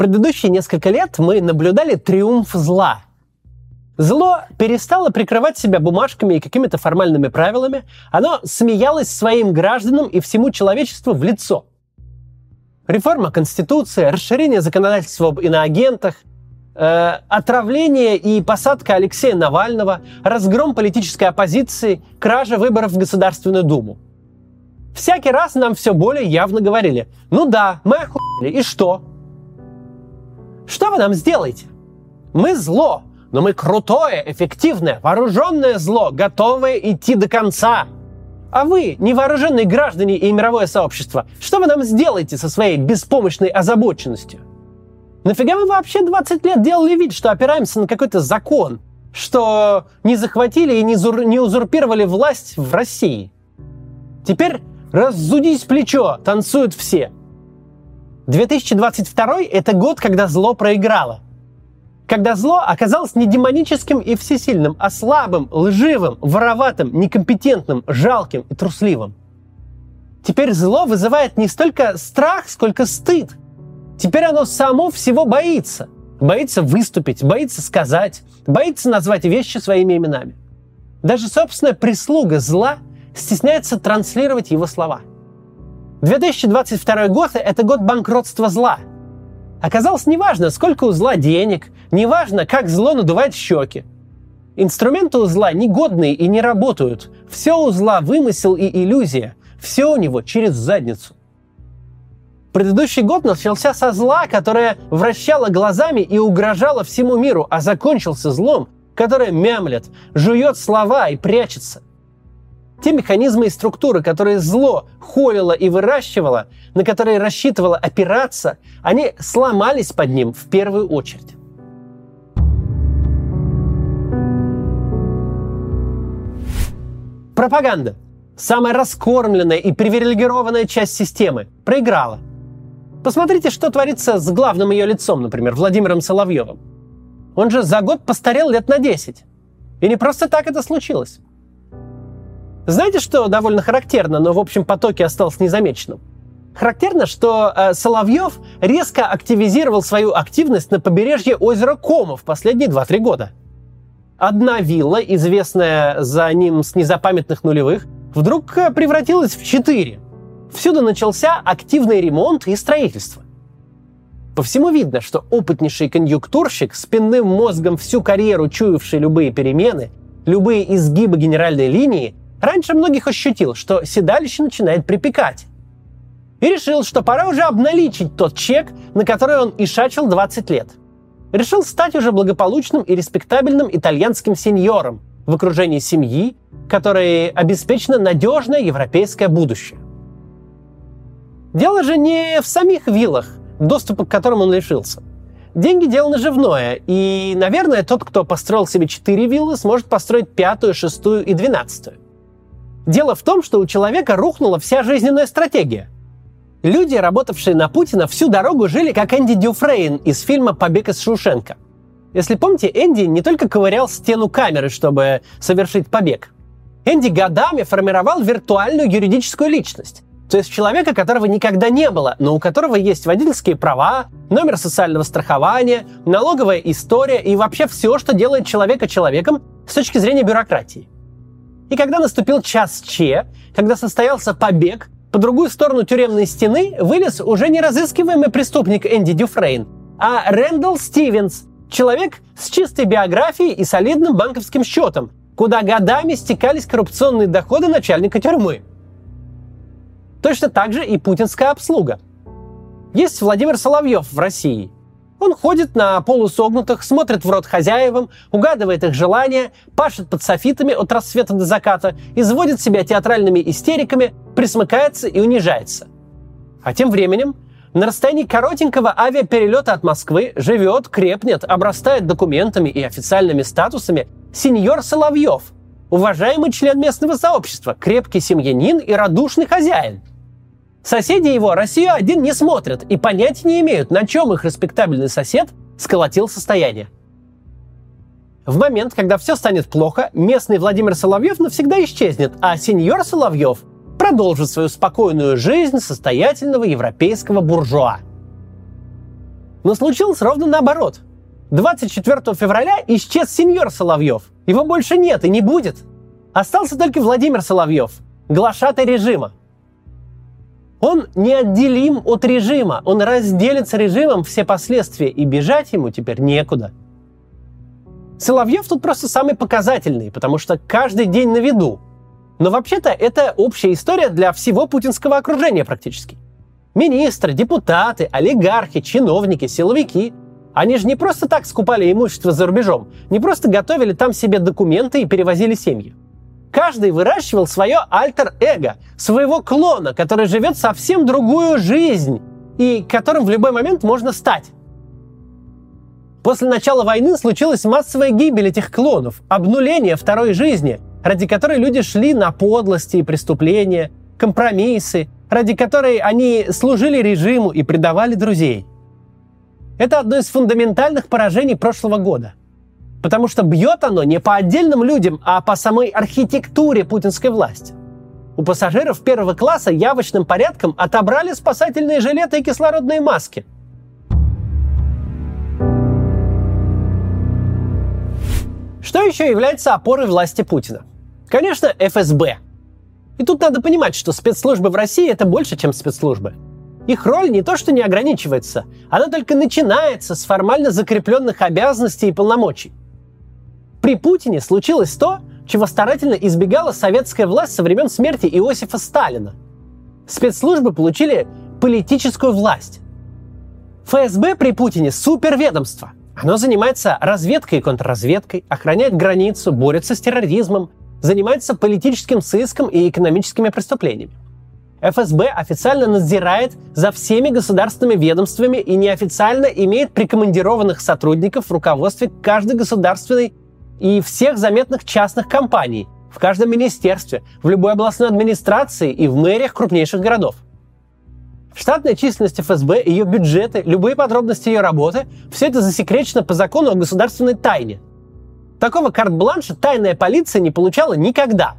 предыдущие несколько лет мы наблюдали триумф зла. Зло перестало прикрывать себя бумажками и какими-то формальными правилами. Оно смеялось своим гражданам и всему человечеству в лицо. Реформа Конституции, расширение законодательства об иноагентах, э, отравление и посадка Алексея Навального, разгром политической оппозиции, кража выборов в Государственную Думу. Всякий раз нам все более явно говорили, ну да, мы охуели, и что? Что вы нам сделаете? Мы зло, но мы крутое, эффективное, вооруженное зло, готовое идти до конца. А вы, невооруженные граждане и мировое сообщество, что вы нам сделаете со своей беспомощной озабоченностью? Нафига мы вообще 20 лет делали вид, что опираемся на какой-то закон, что не захватили и не, зур... не узурпировали власть в России? Теперь раззудись плечо, танцуют все – 2022 – это год, когда зло проиграло. Когда зло оказалось не демоническим и всесильным, а слабым, лживым, вороватым, некомпетентным, жалким и трусливым. Теперь зло вызывает не столько страх, сколько стыд. Теперь оно само всего боится. Боится выступить, боится сказать, боится назвать вещи своими именами. Даже собственная прислуга зла стесняется транслировать его слова – 2022 год – это год банкротства зла. Оказалось, неважно, сколько у зла денег, неважно, как зло надувает щеки. Инструменты у зла негодные и не работают. Все у зла вымысел и иллюзия. Все у него через задницу. Предыдущий год начался со зла, которое вращало глазами и угрожало всему миру, а закончился злом, которое мямлет, жует слова и прячется. Те механизмы и структуры, которые зло холило и выращивало, на которые рассчитывало опираться, они сломались под ним в первую очередь. Пропаганда. Самая раскормленная и привилегированная часть системы проиграла. Посмотрите, что творится с главным ее лицом, например, Владимиром Соловьевым. Он же за год постарел лет на 10. И не просто так это случилось. Знаете, что довольно характерно, но в общем потоке осталось незамеченным? Характерно, что э, Соловьев резко активизировал свою активность на побережье озера Кома в последние 2-3 года. Одна вилла, известная за ним с незапамятных нулевых, вдруг э, превратилась в четыре. Всюду начался активный ремонт и строительство. По всему видно, что опытнейший конъюнктурщик, спинным мозгом всю карьеру чуявший любые перемены, любые изгибы генеральной линии, раньше многих ощутил, что седалище начинает припекать. И решил, что пора уже обналичить тот чек, на который он и шачил 20 лет. Решил стать уже благополучным и респектабельным итальянским сеньором в окружении семьи, которой обеспечено надежное европейское будущее. Дело же не в самих виллах, доступа к которым он лишился. Деньги – дело наживное, и, наверное, тот, кто построил себе четыре виллы, сможет построить пятую, шестую и двенадцатую. Дело в том, что у человека рухнула вся жизненная стратегия. Люди, работавшие на Путина, всю дорогу жили как Энди Дюфрейн из фильма «Побег из Шушенко». Если помните, Энди не только ковырял стену камеры, чтобы совершить побег. Энди годами формировал виртуальную юридическую личность. То есть человека, которого никогда не было, но у которого есть водительские права, номер социального страхования, налоговая история и вообще все, что делает человека человеком с точки зрения бюрократии. И когда наступил час Че, когда состоялся побег, по другую сторону тюремной стены вылез уже не разыскиваемый преступник Энди Дюфрейн, а Рэндалл Стивенс, человек с чистой биографией и солидным банковским счетом, куда годами стекались коррупционные доходы начальника тюрьмы. Точно так же и путинская обслуга. Есть Владимир Соловьев в России – он ходит на полусогнутых, смотрит в рот хозяевам, угадывает их желания, пашет под софитами от рассвета до заката, изводит себя театральными истериками, присмыкается и унижается. А тем временем на расстоянии коротенького авиаперелета от Москвы живет, крепнет, обрастает документами и официальными статусами сеньор Соловьев, уважаемый член местного сообщества, крепкий семьянин и радушный хозяин – Соседи его Россию один не смотрят и понятия не имеют, на чем их респектабельный сосед сколотил состояние. В момент, когда все станет плохо, местный Владимир Соловьев навсегда исчезнет, а сеньор Соловьев продолжит свою спокойную жизнь состоятельного европейского буржуа. Но случилось ровно наоборот. 24 февраля исчез сеньор Соловьев. Его больше нет и не будет. Остался только Владимир Соловьев, глашатый режима. Он неотделим от режима, он разделит с режимом все последствия, и бежать ему теперь некуда. Соловьев тут просто самый показательный, потому что каждый день на виду. Но вообще-то это общая история для всего путинского окружения практически. Министры, депутаты, олигархи, чиновники, силовики. Они же не просто так скупали имущество за рубежом, не просто готовили там себе документы и перевозили семьи. Каждый выращивал свое альтер-эго, своего клона, который живет совсем другую жизнь и которым в любой момент можно стать. После начала войны случилась массовая гибель этих клонов, обнуление второй жизни, ради которой люди шли на подлости и преступления, компромиссы, ради которой они служили режиму и предавали друзей. Это одно из фундаментальных поражений прошлого года. Потому что бьет оно не по отдельным людям, а по самой архитектуре путинской власти. У пассажиров первого класса явочным порядком отобрали спасательные жилеты и кислородные маски. Что еще является опорой власти Путина? Конечно, ФСБ. И тут надо понимать, что спецслужбы в России это больше, чем спецслужбы. Их роль не то, что не ограничивается, она только начинается с формально закрепленных обязанностей и полномочий. При Путине случилось то, чего старательно избегала советская власть со времен смерти Иосифа Сталина. Спецслужбы получили политическую власть. ФСБ при Путине суперведомство. Оно занимается разведкой и контрразведкой, охраняет границу, борется с терроризмом, занимается политическим сыском и экономическими преступлениями. ФСБ официально надзирает за всеми государственными ведомствами и неофициально имеет прикомандированных сотрудников в руководстве каждой государственной и всех заметных частных компаний, в каждом министерстве, в любой областной администрации и в мэриях крупнейших городов. Штатная численность ФСБ, ее бюджеты, любые подробности ее работы – все это засекречено по закону о государственной тайне. Такого карт-бланша тайная полиция не получала никогда.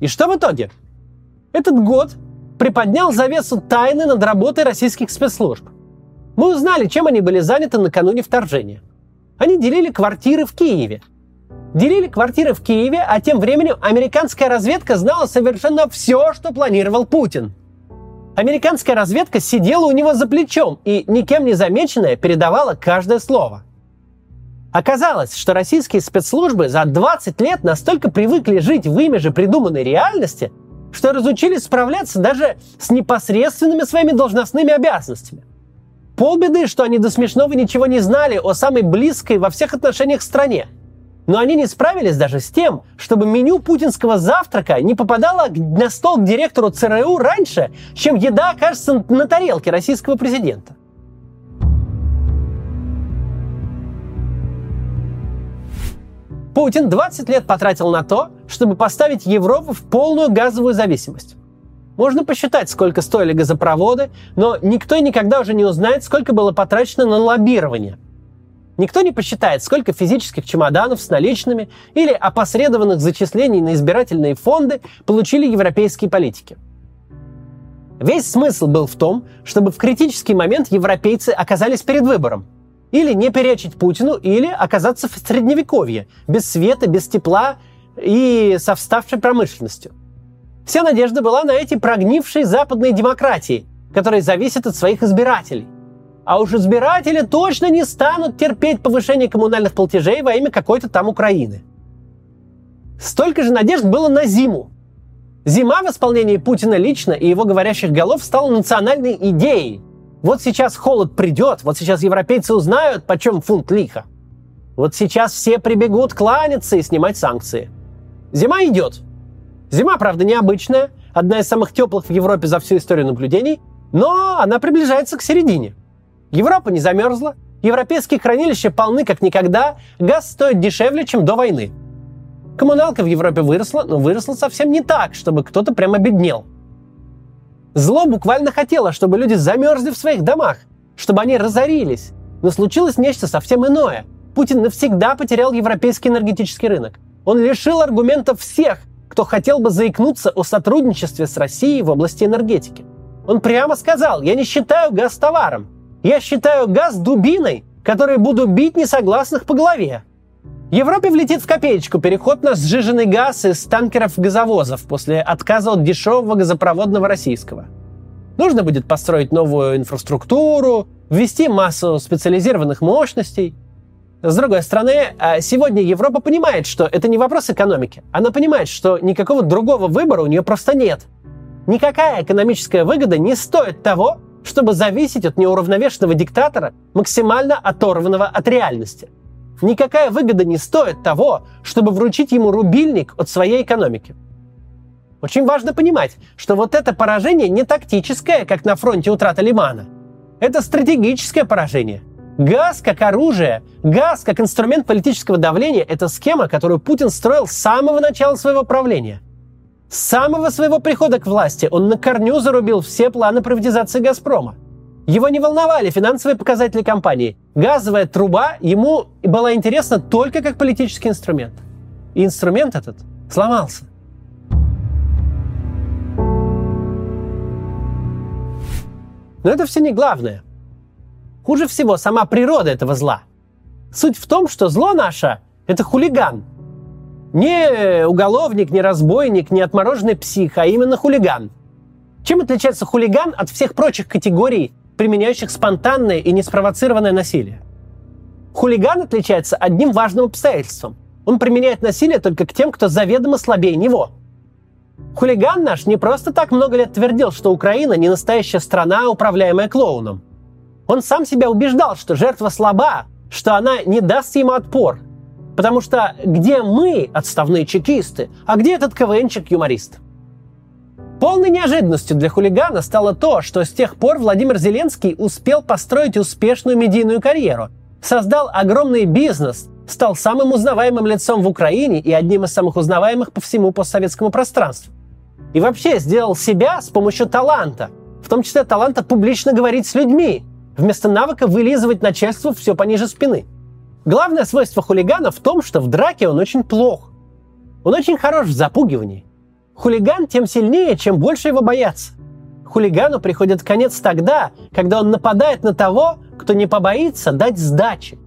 И что в итоге? Этот год приподнял завесу тайны над работой российских спецслужб. Мы узнали, чем они были заняты накануне вторжения – они делили квартиры в Киеве. Делили квартиры в Киеве, а тем временем американская разведка знала совершенно все, что планировал Путин. Американская разведка сидела у него за плечом и, никем не замеченная, передавала каждое слово. Оказалось, что российские спецслужбы за 20 лет настолько привыкли жить в ими же придуманной реальности, что разучились справляться даже с непосредственными своими должностными обязанностями – Полбеды, что они до смешного ничего не знали о самой близкой во всех отношениях стране. Но они не справились даже с тем, чтобы меню путинского завтрака не попадало на стол к директору ЦРУ раньше, чем еда окажется на тарелке российского президента. Путин 20 лет потратил на то, чтобы поставить Европу в полную газовую зависимость. Можно посчитать, сколько стоили газопроводы, но никто никогда уже не узнает, сколько было потрачено на лоббирование. Никто не посчитает, сколько физических чемоданов с наличными или опосредованных зачислений на избирательные фонды получили европейские политики. Весь смысл был в том, чтобы в критический момент европейцы оказались перед выбором. Или не перечить Путину, или оказаться в средневековье, без света, без тепла и со вставшей промышленностью – Вся надежда была на эти прогнившие западные демократии, которые зависят от своих избирателей. А уж избиратели точно не станут терпеть повышение коммунальных платежей во имя какой-то там Украины. Столько же надежд было на зиму. Зима в исполнении Путина лично и его говорящих голов стала национальной идеей. Вот сейчас холод придет, вот сейчас европейцы узнают, почем фунт лиха. Вот сейчас все прибегут кланяться и снимать санкции. Зима идет. Зима, правда, необычная, одна из самых теплых в Европе за всю историю наблюдений, но она приближается к середине. Европа не замерзла, европейские хранилища полны как никогда, газ стоит дешевле, чем до войны. Коммуналка в Европе выросла, но выросла совсем не так, чтобы кто-то прям обеднел. Зло буквально хотело, чтобы люди замерзли в своих домах, чтобы они разорились. Но случилось нечто совсем иное. Путин навсегда потерял европейский энергетический рынок. Он лишил аргументов всех, кто хотел бы заикнуться о сотрудничестве с Россией в области энергетики. Он прямо сказал, я не считаю газ товаром. Я считаю газ дубиной, которой буду бить несогласных по голове. Европе влетит в копеечку переход на сжиженный газ из танкеров-газовозов после отказа от дешевого газопроводного российского. Нужно будет построить новую инфраструктуру, ввести массу специализированных мощностей. С другой стороны, а, сегодня Европа понимает, что это не вопрос экономики. Она понимает, что никакого другого выбора у нее просто нет. Никакая экономическая выгода не стоит того, чтобы зависеть от неуравновешенного диктатора, максимально оторванного от реальности. Никакая выгода не стоит того, чтобы вручить ему рубильник от своей экономики. Очень важно понимать, что вот это поражение не тактическое, как на фронте утрата Лимана. Это стратегическое поражение. Газ как оружие, газ как инструмент политического давления – это схема, которую Путин строил с самого начала своего правления. С самого своего прихода к власти он на корню зарубил все планы приватизации «Газпрома». Его не волновали финансовые показатели компании. Газовая труба ему была интересна только как политический инструмент. И инструмент этот сломался. Но это все не главное. Хуже всего сама природа этого зла. Суть в том, что зло наше – это хулиган. Не уголовник, не разбойник, не отмороженный псих, а именно хулиган. Чем отличается хулиган от всех прочих категорий, применяющих спонтанное и неспровоцированное насилие? Хулиган отличается одним важным обстоятельством. Он применяет насилие только к тем, кто заведомо слабее него – Хулиган наш не просто так много лет твердил, что Украина не настоящая страна, управляемая клоуном. Он сам себя убеждал, что жертва слаба, что она не даст ему отпор. Потому что где мы, отставные чекисты, а где этот КВНчик-юморист? Полной неожиданностью для хулигана стало то, что с тех пор Владимир Зеленский успел построить успешную медийную карьеру, создал огромный бизнес, стал самым узнаваемым лицом в Украине и одним из самых узнаваемых по всему постсоветскому пространству. И вообще сделал себя с помощью таланта, в том числе таланта публично говорить с людьми, вместо навыка вылизывать начальству все пониже спины. Главное свойство хулигана в том, что в драке он очень плох. Он очень хорош в запугивании. Хулиган тем сильнее, чем больше его боятся. Хулигану приходит конец тогда, когда он нападает на того, кто не побоится дать сдачи.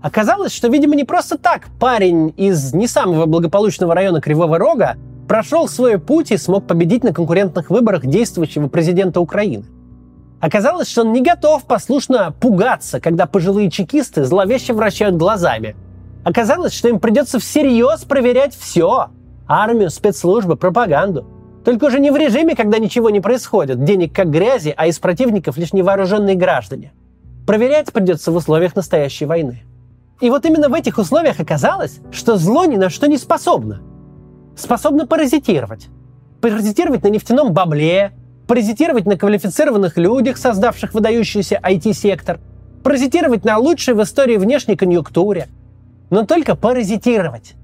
Оказалось, что, видимо, не просто так парень из не самого благополучного района Кривого Рога прошел свой путь и смог победить на конкурентных выборах действующего президента Украины. Оказалось, что он не готов послушно пугаться, когда пожилые чекисты зловеще вращают глазами. Оказалось, что им придется всерьез проверять все – армию, спецслужбы, пропаганду. Только уже не в режиме, когда ничего не происходит, денег как грязи, а из противников лишь невооруженные граждане. Проверять придется в условиях настоящей войны. И вот именно в этих условиях оказалось, что зло ни на что не способно. Способно паразитировать. Паразитировать на нефтяном бабле, паразитировать на квалифицированных людях, создавших выдающийся IT-сектор, паразитировать на лучшей в истории внешней конъюнктуре. Но только паразитировать.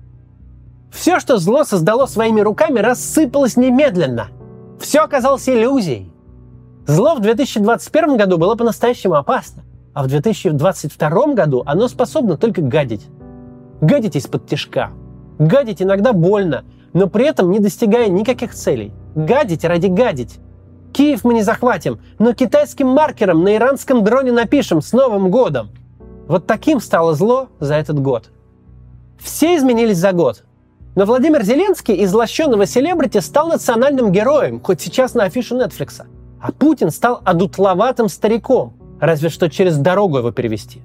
Все, что зло создало своими руками, рассыпалось немедленно. Все оказалось иллюзией. Зло в 2021 году было по-настоящему опасно. А в 2022 году оно способно только гадить. Гадить из-под тяжка. Гадить иногда больно, но при этом не достигая никаких целей. Гадить ради гадить. Киев мы не захватим, но китайским маркером на иранском дроне напишем с Новым годом. Вот таким стало зло за этот год. Все изменились за год. Но Владимир Зеленский из лощенного селебрити стал национальным героем, хоть сейчас на афише Netflix. А Путин стал одутловатым стариком – разве что через дорогу его перевести.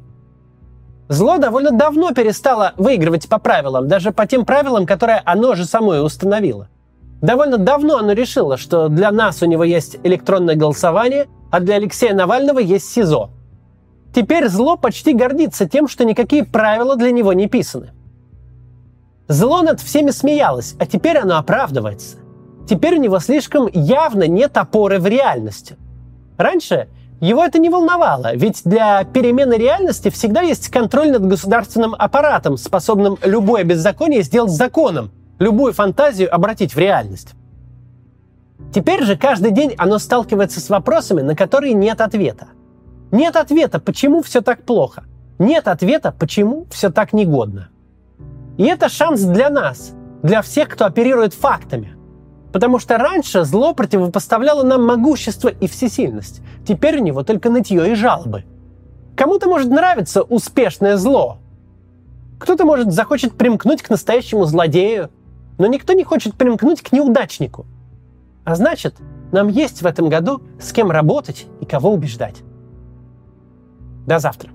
Зло довольно давно перестало выигрывать по правилам, даже по тем правилам, которые оно же самое установило. Довольно давно оно решило, что для нас у него есть электронное голосование, а для Алексея Навального есть СИЗО. Теперь зло почти гордится тем, что никакие правила для него не писаны. Зло над всеми смеялось, а теперь оно оправдывается. Теперь у него слишком явно нет опоры в реальности. Раньше его это не волновало, ведь для перемены реальности всегда есть контроль над государственным аппаратом, способным любое беззаконие сделать законом, любую фантазию обратить в реальность. Теперь же каждый день оно сталкивается с вопросами, на которые нет ответа. Нет ответа, почему все так плохо. Нет ответа, почему все так негодно. И это шанс для нас, для всех, кто оперирует фактами. Потому что раньше зло противопоставляло нам могущество и всесильность. Теперь у него только нытье и жалобы. Кому-то может нравиться успешное зло. Кто-то, может, захочет примкнуть к настоящему злодею, но никто не хочет примкнуть к неудачнику. А значит, нам есть в этом году с кем работать и кого убеждать. До завтра.